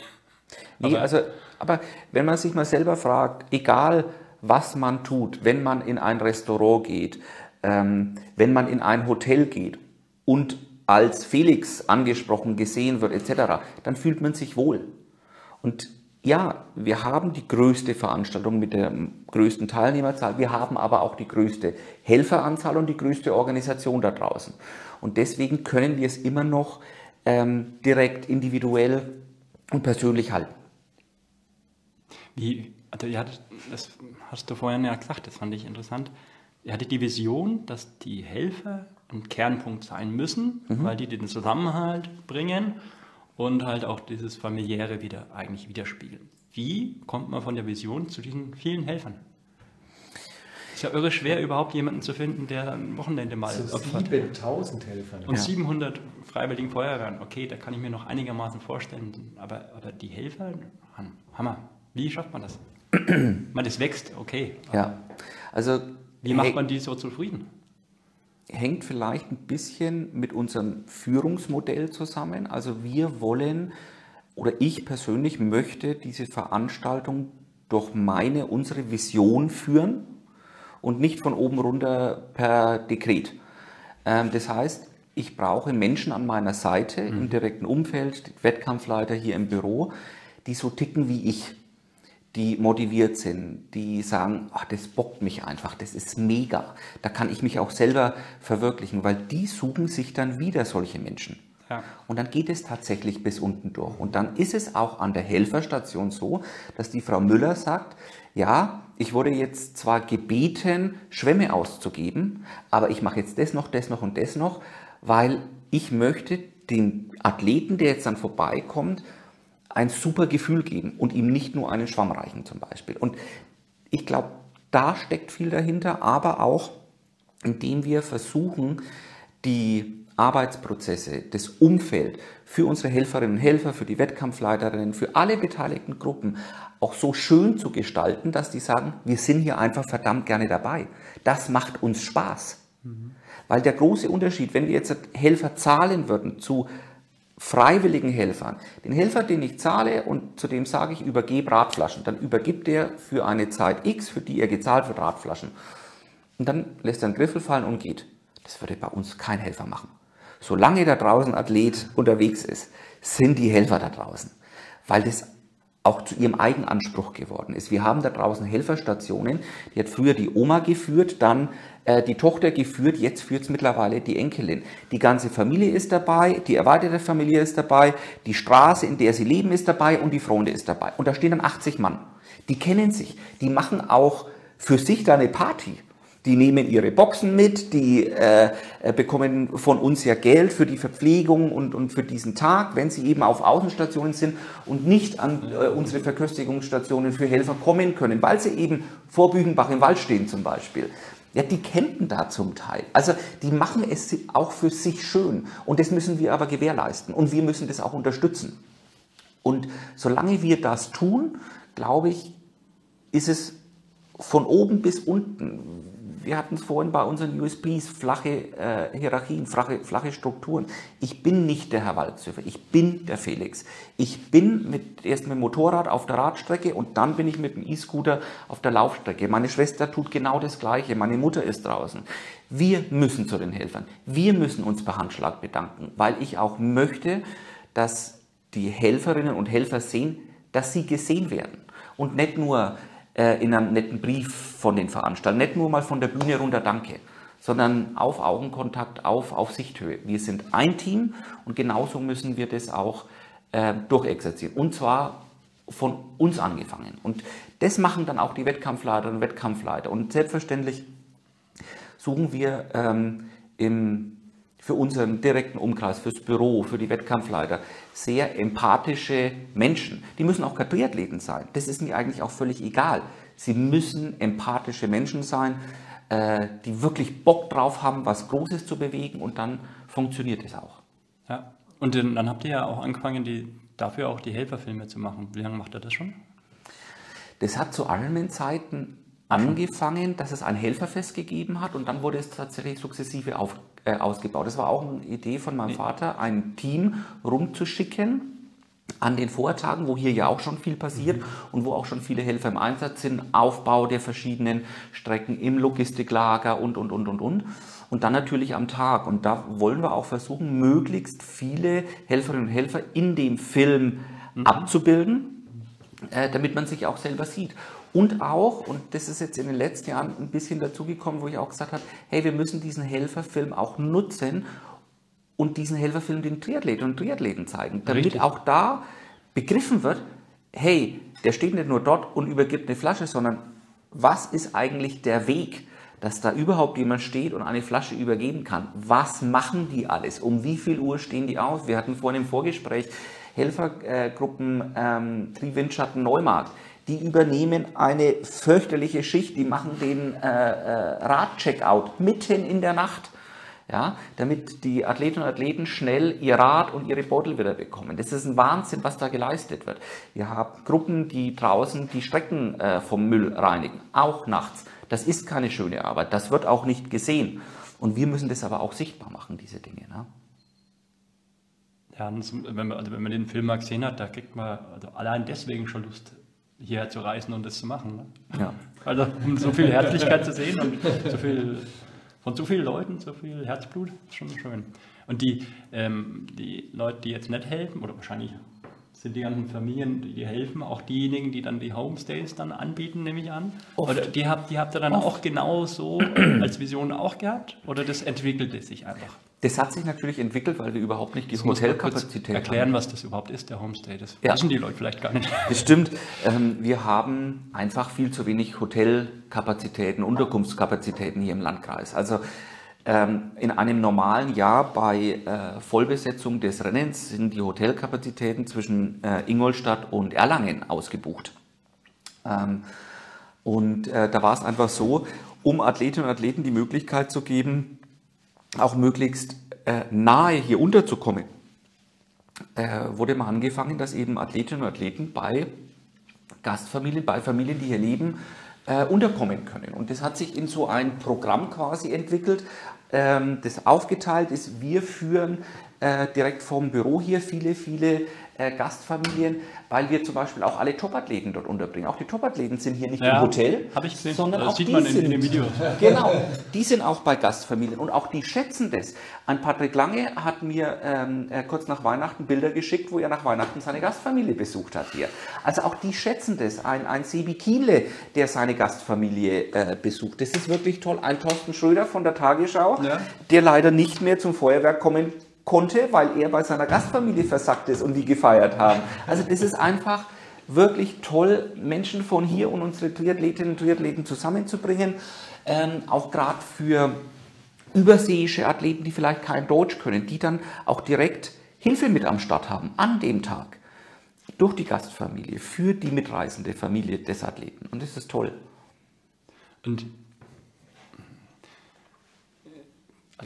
Nee, aber, also, aber wenn man sich mal selber fragt, egal was man tut, wenn man in ein Restaurant geht, wenn man in ein Hotel geht und als Felix angesprochen, gesehen wird etc., dann fühlt man sich wohl. Und ja, wir haben die größte Veranstaltung mit der größten Teilnehmerzahl, wir haben aber auch die größte Helferanzahl und die größte Organisation da draußen. Und deswegen können wir es immer noch ähm, direkt individuell und persönlich halten. Wie, also hattet, das hast du vorhin ja gesagt, das fand ich interessant. Ihr hattet die Vision, dass die Helfer ein Kernpunkt sein müssen, mhm. weil die den Zusammenhalt bringen und halt auch dieses familiäre wieder eigentlich widerspiegeln. Wie kommt man von der Vision zu diesen vielen Helfern? Ist ja irre schwer, überhaupt jemanden zu finden, der ein Wochenende mal so 7000 Helfer. Und ja. 700 freiwilligen Feuerwehren. Okay, da kann ich mir noch einigermaßen vorstellen. Aber, aber die Helfer, Hammer. Wie schafft man das? man, das wächst, okay. Ja, also wie macht man die so zufrieden? Hängt vielleicht ein bisschen mit unserem Führungsmodell zusammen. Also wir wollen oder ich persönlich möchte diese Veranstaltung durch meine, unsere Vision führen und nicht von oben runter per Dekret. Ähm, das heißt, ich brauche Menschen an meiner Seite mhm. im direkten Umfeld, Wettkampfleiter hier im Büro, die so ticken wie ich die motiviert sind, die sagen, ach, das bockt mich einfach, das ist mega, da kann ich mich auch selber verwirklichen, weil die suchen sich dann wieder solche Menschen. Ja. Und dann geht es tatsächlich bis unten durch. Und dann ist es auch an der Helferstation so, dass die Frau Müller sagt, ja, ich wurde jetzt zwar gebeten, Schwämme auszugeben, aber ich mache jetzt das noch, das noch und das noch, weil ich möchte den Athleten, der jetzt dann vorbeikommt, ein super Gefühl geben und ihm nicht nur einen Schwamm reichen zum Beispiel. Und ich glaube, da steckt viel dahinter, aber auch indem wir versuchen, die Arbeitsprozesse, das Umfeld für unsere Helferinnen und Helfer, für die Wettkampfleiterinnen, für alle beteiligten Gruppen auch so schön zu gestalten, dass die sagen, wir sind hier einfach verdammt gerne dabei. Das macht uns Spaß. Mhm. Weil der große Unterschied, wenn wir jetzt Helfer zahlen würden zu freiwilligen Helfern. Den Helfer, den ich zahle und zu dem sage ich, übergebe Radflaschen, dann übergibt er für eine Zeit X, für die er gezahlt wird, Radflaschen. Und dann lässt er einen Griffel fallen und geht. Das würde bei uns kein Helfer machen. Solange da draußen Athlet unterwegs ist, sind die Helfer da draußen. Weil das auch zu ihrem Eigenanspruch geworden ist. Wir haben da draußen Helferstationen, die hat früher die Oma geführt, dann äh, die Tochter geführt, jetzt führt es mittlerweile die Enkelin. Die ganze Familie ist dabei, die erweiterte Familie ist dabei, die Straße, in der sie leben, ist dabei und die Freunde ist dabei. Und da stehen dann 80 Mann. Die kennen sich, die machen auch für sich da eine Party. Die nehmen ihre Boxen mit, die äh, bekommen von uns ja Geld für die Verpflegung und, und für diesen Tag, wenn sie eben auf Außenstationen sind und nicht an äh, unsere Verköstigungsstationen für Helfer kommen können, weil sie eben vor Büchenbach im Wald stehen zum Beispiel. Ja, die campen da zum Teil. Also die machen es auch für sich schön. Und das müssen wir aber gewährleisten. Und wir müssen das auch unterstützen. Und solange wir das tun, glaube ich, ist es von oben bis unten wir hatten es vorhin bei unseren USBs, flache äh, Hierarchien, flache, flache Strukturen. Ich bin nicht der Herr Waldzöfer, ich bin der Felix. Ich bin mit, erst mit dem Motorrad auf der Radstrecke und dann bin ich mit dem E-Scooter auf der Laufstrecke. Meine Schwester tut genau das Gleiche, meine Mutter ist draußen. Wir müssen zu den Helfern. Wir müssen uns per Handschlag bedanken, weil ich auch möchte, dass die Helferinnen und Helfer sehen, dass sie gesehen werden. Und nicht nur äh, in einem netten Brief von den Veranstaltern. Nicht nur mal von der Bühne runter Danke, sondern auf Augenkontakt, auf, auf Sichthöhe. Wir sind ein Team und genauso müssen wir das auch äh, durchexerzieren. Und zwar von uns angefangen. Und das machen dann auch die Wettkampfleiterinnen und Wettkampfleiter. Und selbstverständlich suchen wir ähm, im für unseren direkten Umkreis, fürs Büro, für die Wettkampfleiter, sehr empathische Menschen. Die müssen auch Triathleten sein. Das ist mir eigentlich auch völlig egal. Sie müssen empathische Menschen sein, äh, die wirklich Bock drauf haben, was Großes zu bewegen und dann funktioniert es auch. Ja, und dann habt ihr ja auch angefangen, die, dafür auch die Helferfilme zu machen. Wie lange macht ihr das schon? Das hat zu Ironman-Zeiten angefangen, dass es ein Helferfest gegeben hat und dann wurde es tatsächlich sukzessive auf, äh, ausgebaut. Das war auch eine Idee von meinem Vater, ein Team rumzuschicken an den Vortagen, wo hier ja auch schon viel passiert mhm. und wo auch schon viele Helfer im Einsatz sind, Aufbau der verschiedenen Strecken im Logistiklager und, und, und, und, und. Und dann natürlich am Tag. Und da wollen wir auch versuchen, möglichst viele Helferinnen und Helfer in dem Film mhm. abzubilden, äh, damit man sich auch selber sieht. Und auch, und das ist jetzt in den letzten Jahren ein bisschen dazugekommen, wo ich auch gesagt habe, hey, wir müssen diesen Helferfilm auch nutzen und diesen Helferfilm den Triathleten und Triathleten zeigen, damit Richtig. auch da begriffen wird, hey, der steht nicht nur dort und übergibt eine Flasche, sondern was ist eigentlich der Weg, dass da überhaupt jemand steht und eine Flasche übergeben kann? Was machen die alles? Um wie viel Uhr stehen die aus? Wir hatten vorhin im Vorgespräch Helfergruppen ähm, Triwindschatten Neumarkt die übernehmen eine fürchterliche Schicht, die machen den äh, äh, Radcheckout mitten in der Nacht, ja, damit die Athletinnen und Athleten schnell ihr Rad und ihre Bottle wieder bekommen. Das ist ein Wahnsinn, was da geleistet wird. Wir haben Gruppen, die draußen die Strecken äh, vom Müll reinigen, auch nachts. Das ist keine schöne Arbeit, das wird auch nicht gesehen. Und wir müssen das aber auch sichtbar machen, diese Dinge. Ne? Ja, wenn man, also wenn man den Film mal gesehen hat, da kriegt man also allein deswegen schon Lust, hierher zu reisen und das zu machen. Ne? Ja. Also um so viel Herzlichkeit zu sehen und so viel, von so vielen Leuten, so viel Herzblut, ist schon schön. Und die, ähm, die Leute, die jetzt nicht helfen, oder wahrscheinlich sind die ganzen Familien, die, die helfen, auch diejenigen, die dann die Homestays dann anbieten, nehme ich an. Oft. Oder die habt, die habt ihr dann Oft. auch genau so als Vision auch gehabt? Oder das entwickelte sich einfach? Das hat sich natürlich entwickelt, weil wir überhaupt nicht die Hotelkapazität haben. Erklären, was das überhaupt ist, der Homestay. Das ja. wissen die Leute vielleicht gar nicht. Das stimmt. Ähm, wir haben einfach viel zu wenig Hotelkapazitäten, Unterkunftskapazitäten hier im Landkreis. Also ähm, in einem normalen Jahr bei äh, Vollbesetzung des Rennens sind die Hotelkapazitäten zwischen äh, Ingolstadt und Erlangen ausgebucht. Ähm, und äh, da war es einfach so, um Athletinnen und Athleten die Möglichkeit zu geben, auch möglichst äh, nahe hier unterzukommen, äh, wurde mal angefangen, dass eben Athletinnen und Athleten bei Gastfamilien, bei Familien, die hier leben, äh, unterkommen können. Und das hat sich in so ein Programm quasi entwickelt, ähm, das aufgeteilt ist. Wir führen äh, direkt vom Büro hier viele, viele äh, Gastfamilien, weil wir zum Beispiel auch alle Topathleten dort unterbringen. Auch die Topathleten sind hier nicht ja, im Hotel, ich gesehen. sondern das auch sieht die man sind, in den Videos. Genau, die sind auch bei Gastfamilien und auch die schätzen das. Ein Patrick Lange hat mir ähm, äh, kurz nach Weihnachten Bilder geschickt, wo er nach Weihnachten seine Gastfamilie besucht hat hier. Also auch die schätzen das. Ein, ein Sebi Kienle, der seine Gastfamilie äh, besucht. Das ist wirklich toll. Ein Thorsten Schröder von der Tagesschau, ja. der leider nicht mehr zum Feuerwerk kommen konnte, weil er bei seiner Gastfamilie versackt ist und die gefeiert haben. Also das ist einfach wirklich toll, Menschen von hier und unsere Triathletinnen und Triathleten zusammenzubringen. Ähm, auch gerade für überseeische Athleten, die vielleicht kein Deutsch können, die dann auch direkt Hilfe mit am Start haben an dem Tag. Durch die Gastfamilie, für die mitreisende Familie des Athleten. Und das ist toll. Und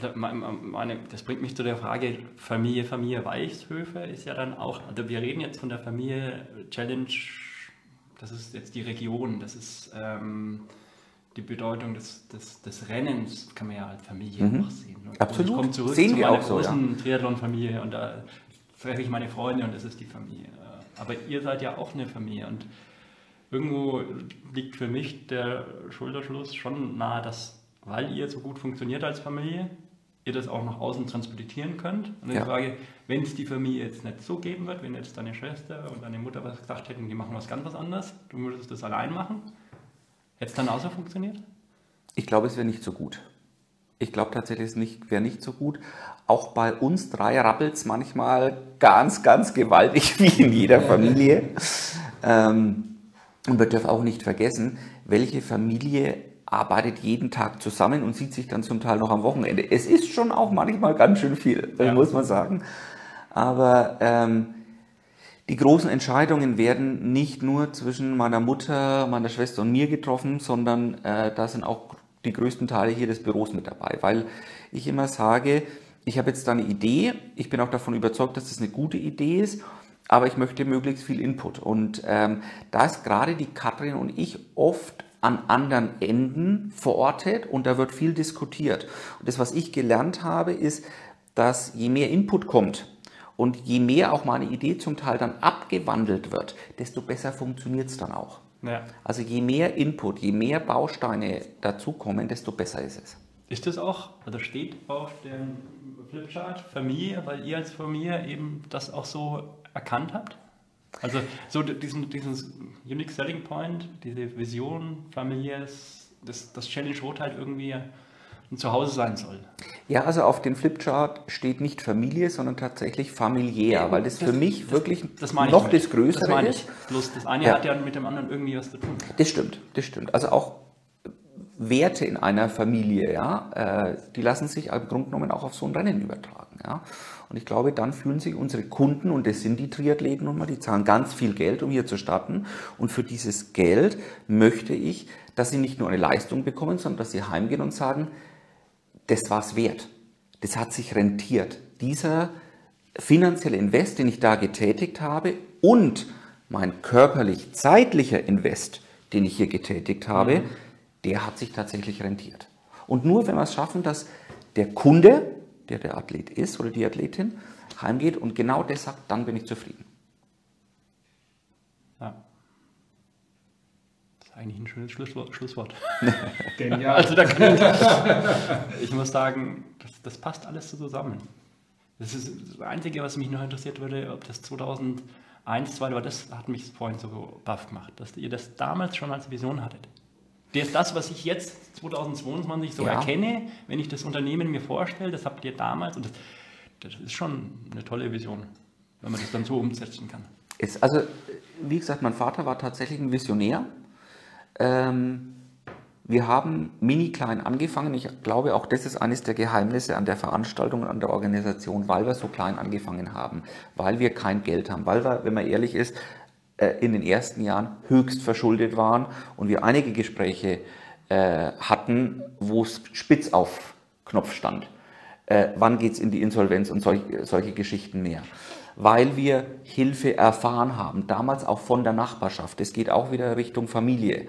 Also meine, das bringt mich zu der Frage, Familie, Familie Weichshöfe ist ja dann auch, also wir reden jetzt von der Familie Challenge, das ist jetzt die Region, das ist ähm, die Bedeutung des, des, des, Rennens, kann man ja als Familie mhm. auch sehen. Und Absolut, ich komme zurück sehen zu meiner auch großen ja. Triathlon-Familie und da treffe ich meine Freunde und das ist die Familie. Aber ihr seid ja auch eine Familie und irgendwo liegt für mich der Schulterschluss schon nahe, dass weil ihr so gut funktioniert als Familie, ihr das auch nach außen transportieren könnt. Und ja. die Frage, wenn es die Familie jetzt nicht so geben wird, wenn jetzt deine Schwester und deine Mutter was gesagt hätten, die machen was ganz was anderes, du würdest das allein machen, hätte es dann auch so funktioniert? Ich glaube, es wäre nicht so gut. Ich glaube tatsächlich, es nicht, wäre nicht so gut. Auch bei uns drei rappelt es manchmal ganz, ganz gewaltig, wie in jeder Familie. ähm, und wir dürfen auch nicht vergessen, welche Familie arbeitet jeden Tag zusammen und sieht sich dann zum Teil noch am Wochenende. Es ist schon auch manchmal ganz schön viel, ja. muss man sagen. Aber ähm, die großen Entscheidungen werden nicht nur zwischen meiner Mutter, meiner Schwester und mir getroffen, sondern äh, da sind auch die größten Teile hier des Büros mit dabei, weil ich immer sage, ich habe jetzt da eine Idee, ich bin auch davon überzeugt, dass das eine gute Idee ist, aber ich möchte möglichst viel Input. Und ähm, da ist gerade die Katrin und ich oft an anderen Enden verortet und da wird viel diskutiert. Und das, was ich gelernt habe, ist, dass je mehr Input kommt und je mehr auch meine Idee zum Teil dann abgewandelt wird, desto besser funktioniert es dann auch. Ja. Also je mehr Input, je mehr Bausteine dazukommen, desto besser ist es. Ist das auch, also steht auf dem Flipchart Familie, weil ihr als Familie eben das auch so erkannt habt? Also so diesen, diesen Unique Selling Point, diese Vision, Familie, das, das Challenge Rot halt irgendwie ein Zuhause sein soll. Ja, also auf dem Flipchart steht nicht Familie, sondern tatsächlich familiär, ja, weil das, das, für mich das, wirklich das noch damit. das Größere das meine ich. ist. Bloß das eine ja. hat ja mit dem anderen irgendwie was zu tun. Das stimmt, das stimmt. Also auch Werte in einer Familie, ja, äh, die lassen sich im Grunde genommen auch auf so ein Rennen übertragen, ja. Und ich glaube, dann fühlen sich unsere Kunden, und das sind die Triathleten nun mal, die zahlen ganz viel Geld, um hier zu starten. Und für dieses Geld möchte ich, dass sie nicht nur eine Leistung bekommen, sondern dass sie heimgehen und sagen, das war es wert. Das hat sich rentiert. Dieser finanzielle Invest, den ich da getätigt habe und mein körperlich zeitlicher Invest, den ich hier getätigt habe, mhm. der hat sich tatsächlich rentiert. Und nur wenn wir es schaffen, dass der Kunde der der Athlet ist oder die Athletin, heimgeht und genau das sagt, dann bin ich zufrieden. Ja. Das ist eigentlich ein schönes Schlusswort. Genial. Also da kann ich, ich muss sagen, das, das passt alles so zusammen. Das ist das Einzige, was mich noch interessiert würde, ob das 2001, 2002 war, das hat mich vorhin so baff gemacht, dass ihr das damals schon als Vision hattet. Das ist das, was ich jetzt 2022 so ja. erkenne, wenn ich das Unternehmen mir vorstelle, das habt ihr damals und das, das ist schon eine tolle Vision, wenn man das dann so umsetzen kann. Ist, also, wie gesagt, mein Vater war tatsächlich ein Visionär. Ähm, wir haben mini klein angefangen. Ich glaube, auch das ist eines der Geheimnisse an der Veranstaltung und an der Organisation, weil wir so klein angefangen haben, weil wir kein Geld haben, weil wir, wenn man ehrlich ist, in den ersten Jahren höchst verschuldet waren und wir einige Gespräche äh, hatten, wo es spitz auf Knopf stand. Äh, wann geht es in die Insolvenz und solch, solche Geschichten mehr? Weil wir Hilfe erfahren haben, damals auch von der Nachbarschaft. Es geht auch wieder Richtung Familie.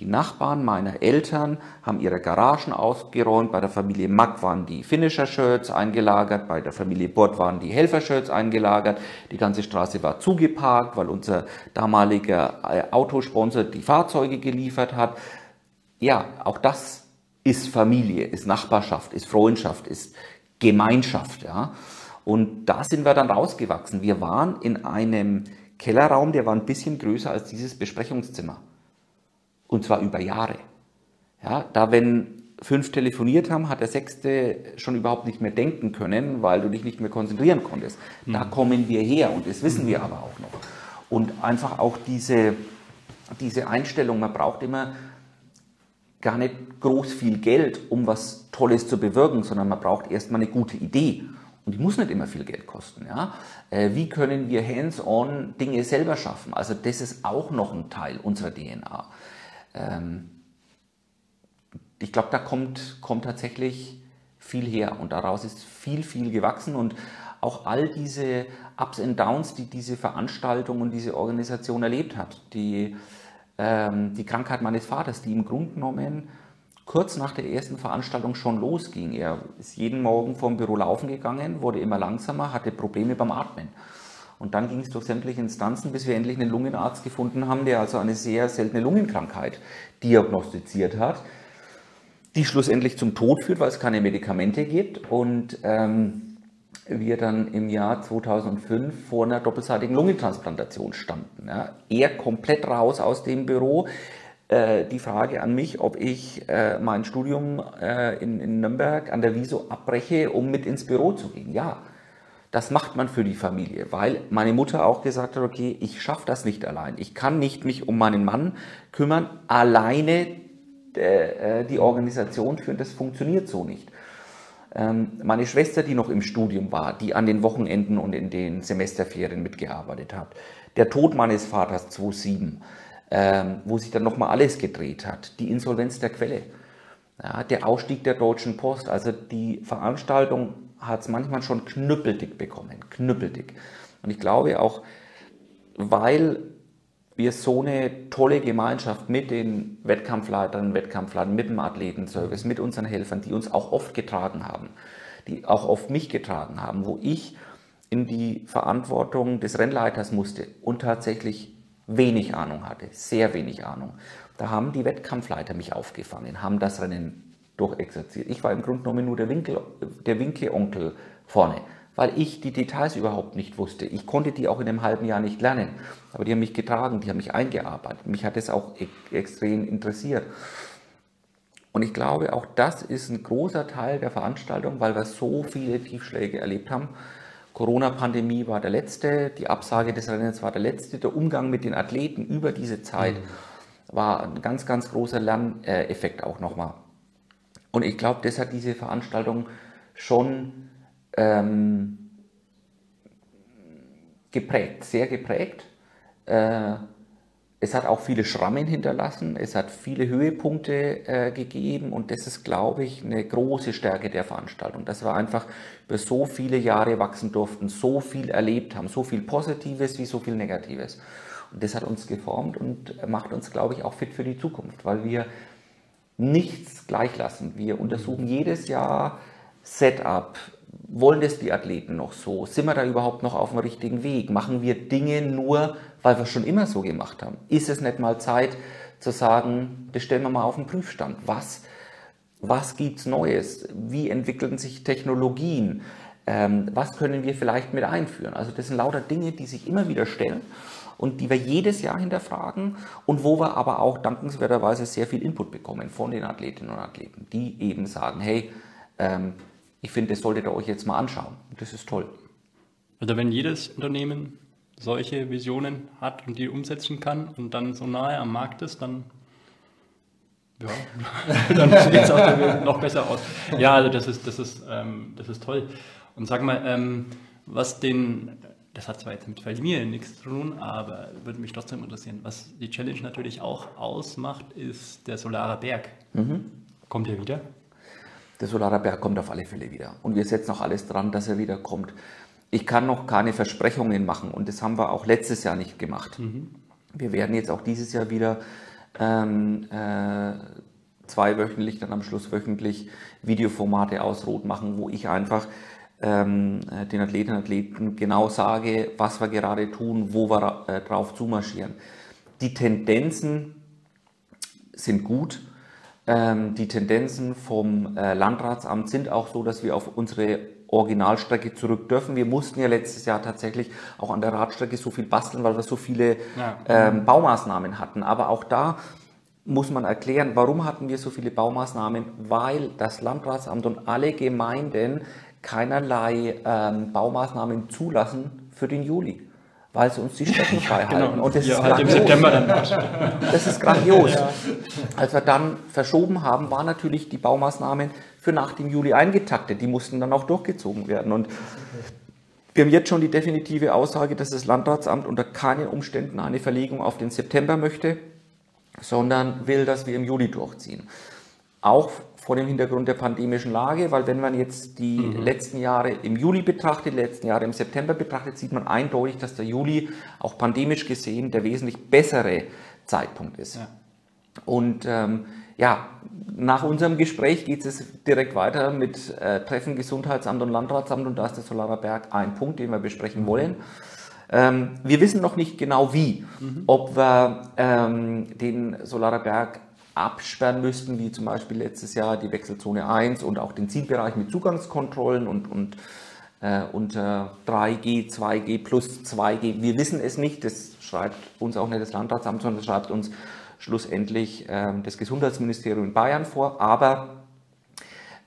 Die Nachbarn meiner Eltern haben ihre Garagen ausgeräumt. Bei der Familie Mack waren die Finisher-Shirts eingelagert. Bei der Familie Bott waren die Helfer-Shirts eingelagert. Die ganze Straße war zugeparkt, weil unser damaliger äh, Autosponsor die Fahrzeuge geliefert hat. Ja, auch das ist Familie, ist Nachbarschaft, ist Freundschaft, ist Gemeinschaft. Ja. Und da sind wir dann rausgewachsen. Wir waren in einem Kellerraum, der war ein bisschen größer als dieses Besprechungszimmer. Und zwar über Jahre. Ja, da wenn fünf telefoniert haben, hat der sechste schon überhaupt nicht mehr denken können, weil du dich nicht mehr konzentrieren konntest. Mhm. Da kommen wir her und das wissen wir mhm. aber auch noch. Und einfach auch diese, diese Einstellung, man braucht immer gar nicht groß viel Geld, um was Tolles zu bewirken, sondern man braucht erstmal eine gute Idee. Und die muss nicht immer viel Geld kosten. Ja? Äh, wie können wir hands-on Dinge selber schaffen? Also das ist auch noch ein Teil unserer DNA ähm, ich glaube, da kommt, kommt tatsächlich viel her und daraus ist viel, viel gewachsen und auch all diese Ups und Downs, die diese Veranstaltung und diese Organisation erlebt hat. Die, ähm, die Krankheit meines Vaters, die im Grunde genommen kurz nach der ersten Veranstaltung schon losging. Er ist jeden Morgen vom Büro laufen gegangen, wurde immer langsamer, hatte Probleme beim Atmen. Und dann ging es durch sämtliche Instanzen, bis wir endlich einen Lungenarzt gefunden haben, der also eine sehr seltene Lungenkrankheit diagnostiziert hat, die schlussendlich zum Tod führt, weil es keine Medikamente gibt. Und ähm, wir dann im Jahr 2005 vor einer doppelseitigen Lungentransplantation standen. Ja. Er komplett raus aus dem Büro. Äh, die Frage an mich, ob ich äh, mein Studium äh, in, in Nürnberg an der Wieso abbreche, um mit ins Büro zu gehen. Ja, das macht man für die Familie, weil meine Mutter auch gesagt hat, okay, ich schaffe das nicht allein. Ich kann nicht mich um meinen Mann kümmern, alleine äh, die Organisation führen, das funktioniert so nicht. Ähm, meine Schwester, die noch im Studium war, die an den Wochenenden und in den Semesterferien mitgearbeitet hat, der Tod meines Vaters 2007, ähm, wo sich dann nochmal alles gedreht hat, die Insolvenz der Quelle, der Ausstieg der Deutschen Post, also die Veranstaltung hat es manchmal schon knüppeldick bekommen, knüppeldick. Und ich glaube auch, weil wir so eine tolle Gemeinschaft mit den Wettkampfleitern, Wettkampfleitern, mit dem Athletenservice, mit unseren Helfern, die uns auch oft getragen haben, die auch oft mich getragen haben, wo ich in die Verantwortung des Rennleiters musste und tatsächlich wenig Ahnung hatte, sehr wenig Ahnung. Da haben die Wettkampfleiter mich aufgefangen, haben das Rennen durchexerziert. Ich war im Grunde genommen nur der, Winkel, der Winke-Onkel vorne, weil ich die Details überhaupt nicht wusste. Ich konnte die auch in einem halben Jahr nicht lernen, aber die haben mich getragen, die haben mich eingearbeitet. Mich hat es auch e extrem interessiert. Und ich glaube, auch das ist ein großer Teil der Veranstaltung, weil wir so viele Tiefschläge erlebt haben. Corona-Pandemie war der letzte, die Absage des Rennens war der letzte, der Umgang mit den Athleten über diese Zeit mhm. war ein ganz, ganz großer Lerneffekt auch nochmal. Und ich glaube, das hat diese Veranstaltung schon ähm, geprägt, sehr geprägt. Äh, es hat auch viele Schrammen hinterlassen, es hat viele Höhepunkte äh, gegeben und das ist, glaube ich, eine große Stärke der Veranstaltung, dass wir einfach über so viele Jahre wachsen durften, so viel erlebt haben, so viel Positives wie so viel Negatives. Und das hat uns geformt und macht uns, glaube ich, auch fit für die Zukunft, weil wir nichts gleich lassen. Wir untersuchen jedes Jahr Setup, wollen das die Athleten noch so? Sind wir da überhaupt noch auf dem richtigen Weg? Machen wir Dinge nur, weil wir es schon immer so gemacht haben? Ist es nicht mal Zeit zu sagen, das stellen wir mal auf den Prüfstand? Was, was gibt es Neues? Wie entwickeln sich Technologien? Ähm, was können wir vielleicht mit einführen? Also das sind lauter Dinge, die sich immer wieder stellen und die wir jedes Jahr hinterfragen und wo wir aber auch dankenswerterweise sehr viel Input bekommen von den Athletinnen und Athleten, die eben sagen, hey, ähm, ich finde, das solltet ihr euch jetzt mal anschauen. Das ist toll. Also wenn jedes Unternehmen solche Visionen hat und die umsetzen kann und dann so nahe am Markt ist, dann, ja, dann sieht es auch noch besser aus. Ja, also das ist, das ist, ähm, das ist toll. Und sag mal, ähm, was den, das hat zwar jetzt mit Familie nichts zu tun, aber würde mich trotzdem interessieren, was die Challenge natürlich auch ausmacht, ist der Solare Berg. Mhm. Kommt er wieder? Der Solarer Berg kommt auf alle Fälle wieder. Und wir setzen auch alles dran, dass er wieder kommt. Ich kann noch keine Versprechungen machen und das haben wir auch letztes Jahr nicht gemacht. Mhm. Wir werden jetzt auch dieses Jahr wieder ähm, äh, zweiwöchentlich, dann am Schluss wöchentlich Videoformate aus Rot machen, wo ich einfach ähm, äh, den Athletinnen und Athleten genau sage, was wir gerade tun, wo wir äh, drauf zumarschieren. Die Tendenzen sind gut. Ähm, die Tendenzen vom äh, Landratsamt sind auch so, dass wir auf unsere Originalstrecke zurück dürfen. Wir mussten ja letztes Jahr tatsächlich auch an der Radstrecke so viel basteln, weil wir so viele ja. ähm, Baumaßnahmen hatten. Aber auch da muss man erklären, warum hatten wir so viele Baumaßnahmen? Weil das Landratsamt und alle Gemeinden keinerlei ähm, Baumaßnahmen zulassen für den Juli weil sie uns die Strecken frei halten. Genau. Und das ja, ist halt grandios. im September dann. Das ist grandios. Ja. Als wir dann verschoben haben, waren natürlich die Baumaßnahmen für nach dem Juli eingetaktet. Die mussten dann auch durchgezogen werden. Und wir haben jetzt schon die definitive Aussage, dass das Landratsamt unter keinen Umständen eine Verlegung auf den September möchte, sondern will, dass wir im Juli durchziehen. Auch vor dem Hintergrund der pandemischen Lage, weil wenn man jetzt die mhm. letzten Jahre im Juli betrachtet, die letzten Jahre im September betrachtet, sieht man eindeutig, dass der Juli auch pandemisch gesehen der wesentlich bessere Zeitpunkt ist. Ja. Und ähm, ja, nach unserem Gespräch geht es direkt weiter mit äh, Treffen Gesundheitsamt und Landratsamt und da ist der Solarer Berg ein Punkt, den wir besprechen mhm. wollen. Ähm, wir wissen noch nicht genau wie, mhm. ob wir ähm, den Solarer Berg absperren müssten, wie zum Beispiel letztes Jahr die Wechselzone 1 und auch den Zielbereich mit Zugangskontrollen und, und äh, unter 3G, 2G plus 2G. Wir wissen es nicht, das schreibt uns auch nicht das Landratsamt, sondern das schreibt uns schlussendlich äh, das Gesundheitsministerium in Bayern vor. Aber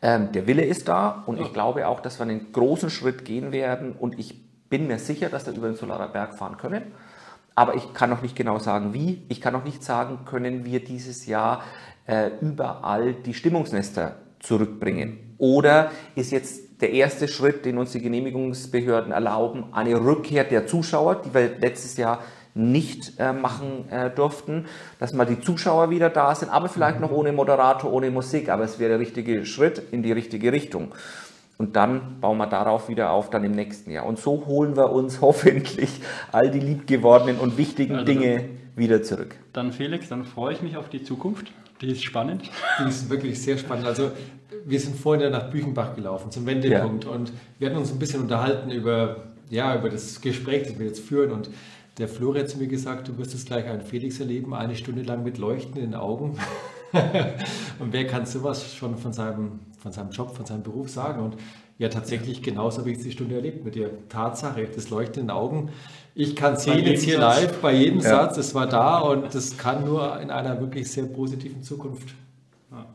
ähm, der Wille ist da und ich glaube auch, dass wir einen großen Schritt gehen werden und ich bin mir sicher, dass wir über den Solarer Berg fahren können. Aber ich kann noch nicht genau sagen, wie. Ich kann noch nicht sagen, können wir dieses Jahr äh, überall die Stimmungsnester zurückbringen? Oder ist jetzt der erste Schritt, den uns die Genehmigungsbehörden erlauben, eine Rückkehr der Zuschauer, die wir letztes Jahr nicht äh, machen äh, durften, dass mal die Zuschauer wieder da sind, aber vielleicht noch ohne Moderator, ohne Musik, aber es wäre der richtige Schritt in die richtige Richtung. Und dann bauen wir darauf wieder auf, dann im nächsten Jahr. Und so holen wir uns hoffentlich all die liebgewordenen und wichtigen also Dinge wieder zurück. Dann Felix, dann freue ich mich auf die Zukunft. Die ist spannend. Die ist wirklich sehr spannend. Also wir sind vorhin nach Büchenbach gelaufen zum Wendepunkt ja. und wir hatten uns ein bisschen unterhalten über, ja, über das Gespräch, das wir jetzt führen und der Florian hat zu mir gesagt, du wirst jetzt gleich einen Felix erleben, eine Stunde lang mit Leuchten in den Augen. und wer kann sowas schon von seinem, von seinem Job, von seinem Beruf sagen? Und ja, tatsächlich genauso habe ich die Stunde erlebt mit dir. Tatsache, das Leuchten in den Augen. Ich kann sehen jetzt hier Satz. live bei jedem ja. Satz, es war da und das kann nur in einer wirklich sehr positiven Zukunft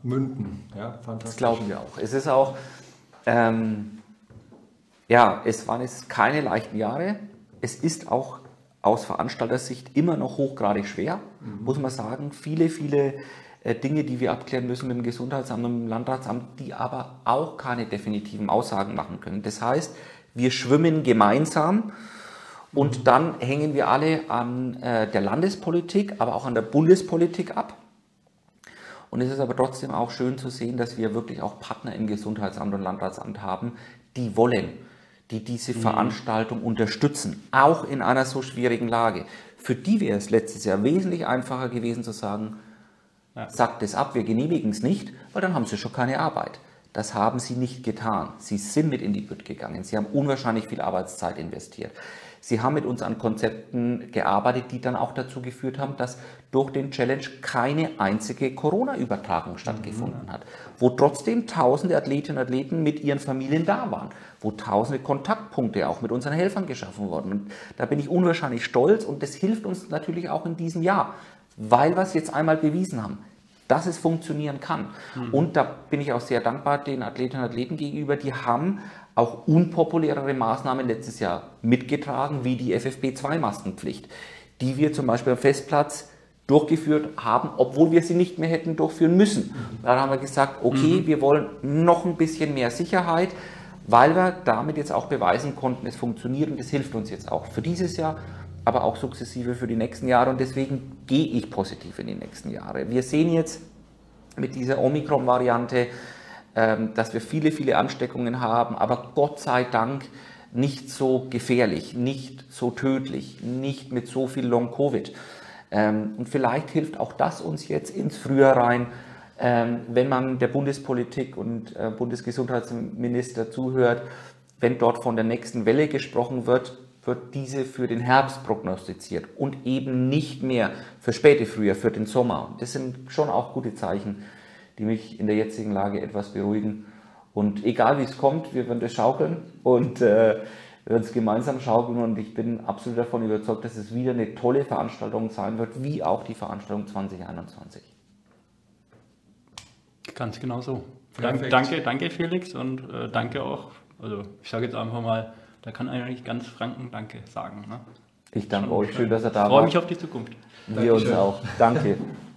münden. Ja, fantastisch. Das glauben wir auch. Es ist auch, ähm, ja, es waren jetzt keine leichten Jahre. Es ist auch aus Veranstaltersicht immer noch hochgradig schwer, mhm. muss man sagen. Viele, viele Dinge, die wir abklären müssen mit dem Gesundheitsamt und dem Landratsamt, die aber auch keine definitiven Aussagen machen können. Das heißt, wir schwimmen gemeinsam und dann hängen wir alle an äh, der Landespolitik, aber auch an der Bundespolitik ab. Und es ist aber trotzdem auch schön zu sehen, dass wir wirklich auch Partner im Gesundheitsamt und Landratsamt haben, die wollen die diese mhm. Veranstaltung unterstützen, auch in einer so schwierigen Lage. Für die wäre es letztes Jahr wesentlich einfacher gewesen zu sagen, ja. sagt es ab, wir genehmigen es nicht, weil dann haben sie schon keine Arbeit. Das haben sie nicht getan. Sie sind mit in die Bütt gegangen. Sie haben unwahrscheinlich viel Arbeitszeit investiert. Sie haben mit uns an Konzepten gearbeitet, die dann auch dazu geführt haben, dass durch den Challenge keine einzige Corona-Übertragung stattgefunden mhm. hat, wo trotzdem tausende Athletinnen und Athleten mit ihren Familien da waren, wo tausende Kontaktpunkte auch mit unseren Helfern geschaffen wurden. Und da bin ich unwahrscheinlich stolz und das hilft uns natürlich auch in diesem Jahr, weil wir es jetzt einmal bewiesen haben dass es funktionieren kann. Mhm. Und da bin ich auch sehr dankbar den Athletinnen und Athleten gegenüber, die haben auch unpopulärere Maßnahmen letztes Jahr mitgetragen, wie die FFP2-Maskenpflicht, die wir zum Beispiel am Festplatz durchgeführt haben, obwohl wir sie nicht mehr hätten durchführen müssen. Da haben wir gesagt, okay, mhm. wir wollen noch ein bisschen mehr Sicherheit, weil wir damit jetzt auch beweisen konnten, es funktioniert und es hilft uns jetzt auch für dieses Jahr, aber auch sukzessive für die nächsten Jahre und deswegen gehe ich positiv in die nächsten Jahre. Wir sehen jetzt mit dieser Omikron-Variante, ähm, dass wir viele, viele Ansteckungen haben, aber Gott sei Dank nicht so gefährlich, nicht so tödlich, nicht mit so viel Long-Covid. Ähm, und vielleicht hilft auch das uns jetzt ins Frühjahr rein, ähm, wenn man der Bundespolitik und äh, Bundesgesundheitsminister zuhört, wenn dort von der nächsten Welle gesprochen wird, wird diese für den Herbst prognostiziert und eben nicht mehr für späte Frühjahr, für den Sommer. Das sind schon auch gute Zeichen die mich in der jetzigen Lage etwas beruhigen. Und egal wie es kommt, wir werden das schaukeln und äh, wir werden es gemeinsam schaukeln und ich bin absolut davon überzeugt, dass es wieder eine tolle Veranstaltung sein wird, wie auch die Veranstaltung 2021. Ganz genau so. Danke, danke, danke Felix und äh, danke auch, also ich sage jetzt einfach mal, da kann eigentlich ganz Franken Danke sagen. Ne? Ich danke euch, schön, dass ihr da wart. Ich freue mich auf die Zukunft. Wir Dankeschön. uns auch. Danke.